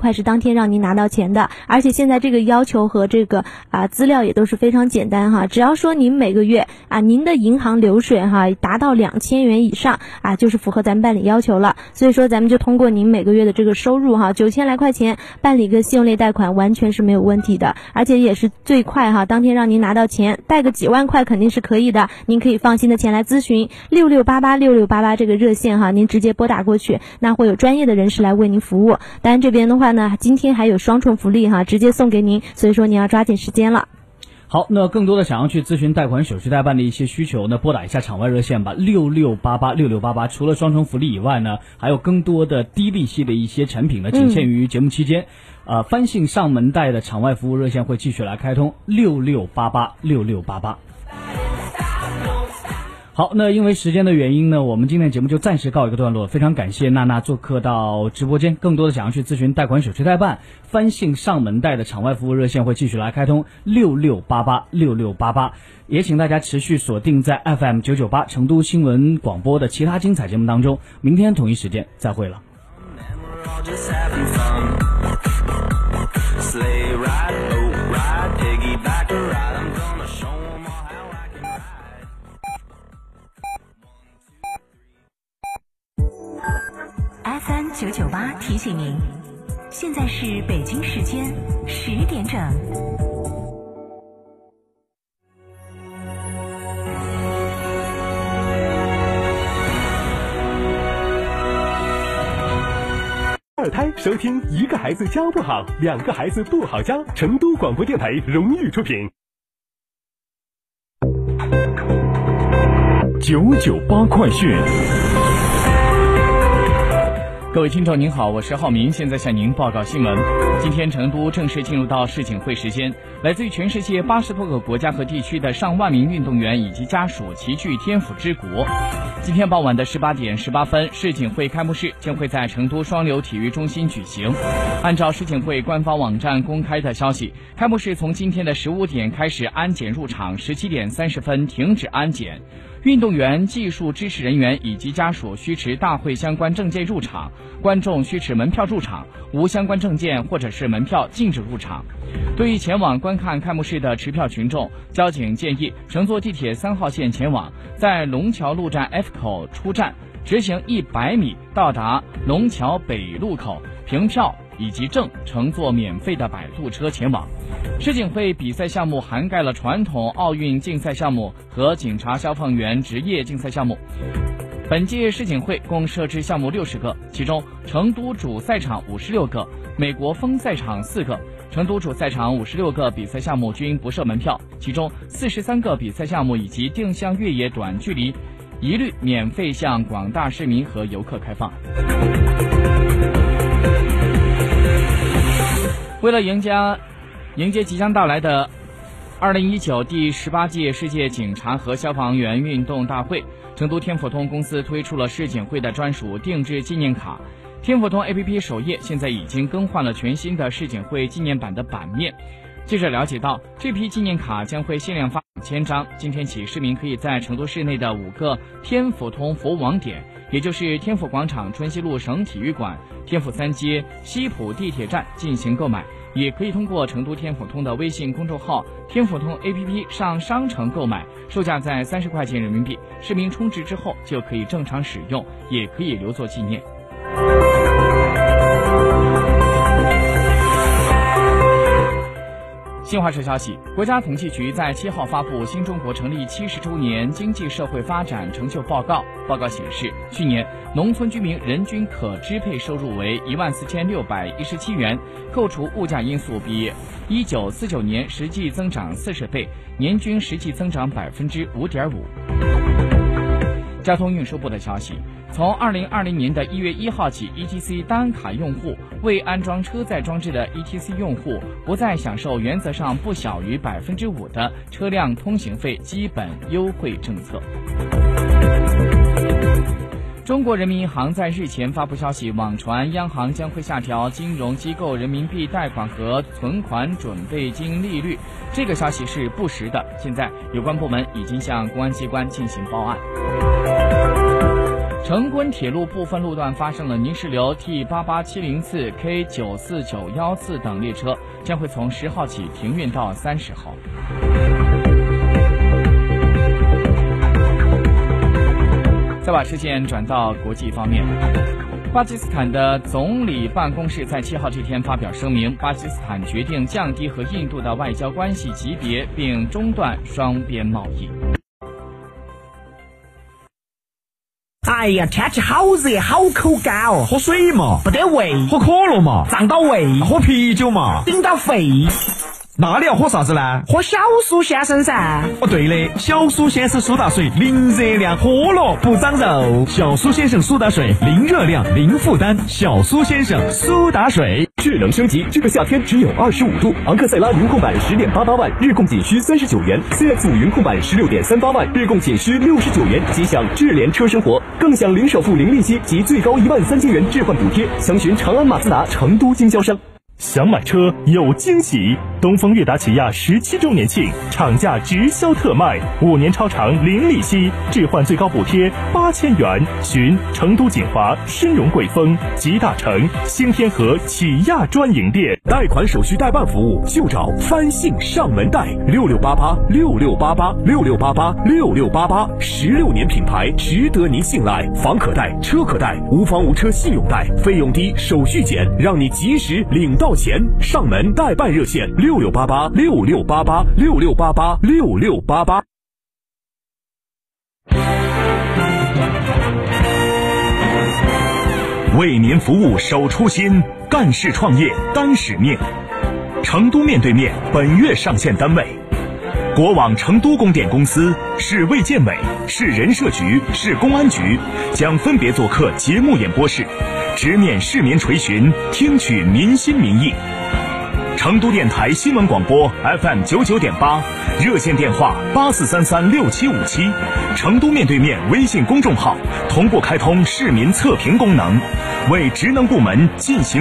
快是当天让您拿到钱的，而且现在这个要求和这个啊资料也都是非常简单哈，只要说您每个月啊您的银行流水哈达到两千元以上啊，就是符合咱们办理要求了。所以说咱们就通过您每个月的这个收入哈九千来块钱办理个信用类贷款完全是没有问题的，而且也是最快哈，当天让您拿到钱，贷个几万块肯定是可以的，您可以放心的前来咨询六六八八六六八八这个热线哈，您直接拨打过去，那会有专业的人士来为您服务。当然这边的话。那今天还有双重福利哈，直接送给您，所以说您要抓紧时间了。好，那更多的想要去咨询贷款手续代办的一些需求，呢拨打一下场外热线吧，六六八八六六八八。除了双重福利以外呢，还有更多的低利息的一些产品呢，仅限于节目期间。呃，翻信上门贷的场外服务热线会继续来开通，六六八八六六八八。好，那因为时间的原因呢，我们今天的节目就暂时告一个段落。非常感谢娜娜做客到直播间。更多的想要去咨询贷款手续代办、翻信上门贷的场外服务热线会继续来开通六六八八六六八八，也请大家持续锁定在 FM 九九八成都新闻广播的其他精彩节目当中。明天同一时间再会了。九九八提醒您，现在是北京时间十点整。二胎收听一个孩子教不好，两个孩子不好教。成都广播电台荣誉出品。九九八快讯。各位听众您好，我是浩明，现在向您报告新闻。今天成都正式进入到市井会时间，来自于全世界八十多个国家和地区的上万名运动员以及家属齐聚天府之国。今天傍晚的十八点十八分，世锦会开幕式将会在成都双流体育中心举行。按照世锦会官方网站公开的消息，开幕式从今天的十五点开始安检入场，十七点三十分停止安检。运动员、技术支持人员以及家属需持大会相关证件入场，观众需持门票入场，无相关证件或者是门票禁止入场。对于前往观观看开幕式的持票群众，交警建议乘坐地铁三号线前往，在龙桥路站 F 口出站，直行一百米到达龙桥北路口，凭票。以及证乘坐免费的摆渡车前往。世锦会比赛项目涵盖了传统奥运竞赛项目和警察消防员职业竞赛项目。本届世锦会共设置项目六十个，其中成都主赛场五十六个，美国封赛场四个。成都主赛场五十六个比赛项目均不设门票，其中四十三个比赛项目以及定向越野短距离一律免费向广大市民和游客开放。为了迎接迎接即将到来的二零一九第十八届世界警察和消防员运动大会，成都天府通公司推出了世锦会的专属定制纪念卡。天府通 APP 首页现在已经更换了全新的世锦会纪念版的版面。记者了解到，这批纪念卡将会限量发两千张。今天起，市民可以在成都市内的五个天府通服务网点，也就是天府广场、春熙路省体育馆。天府三街、西浦地铁站进行购买，也可以通过成都天府通的微信公众号“天府通 ”APP 上商城购买，售价在三十块钱人民币。市民充值之后就可以正常使用，也可以留作纪念。新华社消息，国家统计局在七号发布《新中国成立七十周年经济社会发展成就报告》。报告显示，去年农村居民人均可支配收入为一万四千六百一十七元，扣除物价因素，比一九四九年实际增长四十倍，年均实际增长百分之五点五。交通运输部的消息。从二零二零年的一月一号起，ETC 单卡用户未安装车载装置的 ETC 用户不再享受原则上不小于百分之五的车辆通行费基本优惠政策。中国人民银行在日前发布消息，网传央行将会下调金融机构人民币贷款和存款准备金利率，这个消息是不实的。现在有关部门已经向公安机关进行报案。成昆铁路部分路段发生了泥石流，T 八八七零次、K 九四九幺次等列车将会从十号起停运到三十号。再把视线转到国际方面，巴基斯坦的总理办公室在七号这天发表声明，巴基斯坦决定降低和印度的外交关系级别，并中断双边贸易。哎呀，天气好热，好口干哦，喝水嘛，不得胃，喝可乐嘛，胀到胃，喝啤酒嘛，顶到肺。那你要喝啥子呢？喝小苏先生噻。哦，对的，小苏先生苏打水，零热量，喝了不长肉。小苏先生苏打水，零热量，零负担。小苏先生苏打水，智能升级，这个夏天只有二十五度。昂克赛拉云控版十点八八万，日供仅需三十九元；CX 五云控版十六点三八万，日供仅需六十九元。即享智联车生活，更享零首付、零利息及最高一万三千元置换补贴。详询长安马自达成都经销商。想买车有惊喜！东风悦达起亚十七周年庆，厂价直销特卖，五年超长零利息，置换最高补贴八千元。寻成都锦华、申荣贵丰、吉大城、新天河起亚专营店。贷款手续代办服务就找翻信上门贷，六六八八六六八八六六八八六六八八，十六年品牌，值得您信赖。房可贷，车可贷，无房无车信用贷，费用低，手续简，让你及时领到钱。上门代办热线六六六八八六六八八六六八八六六八八。为您服务，守初心，干事创业担使命。成都面对面本月上线单位：国网成都供电公司、市卫健委、市人社局、市公安局将分别做客节目演播室，直面市民垂询，听取民心民意。成都电台新闻广播 FM 九九点八，热线电话八四三三六七五七，成都面对面微信公众号同步开通市民测评功能，为职能部门进行。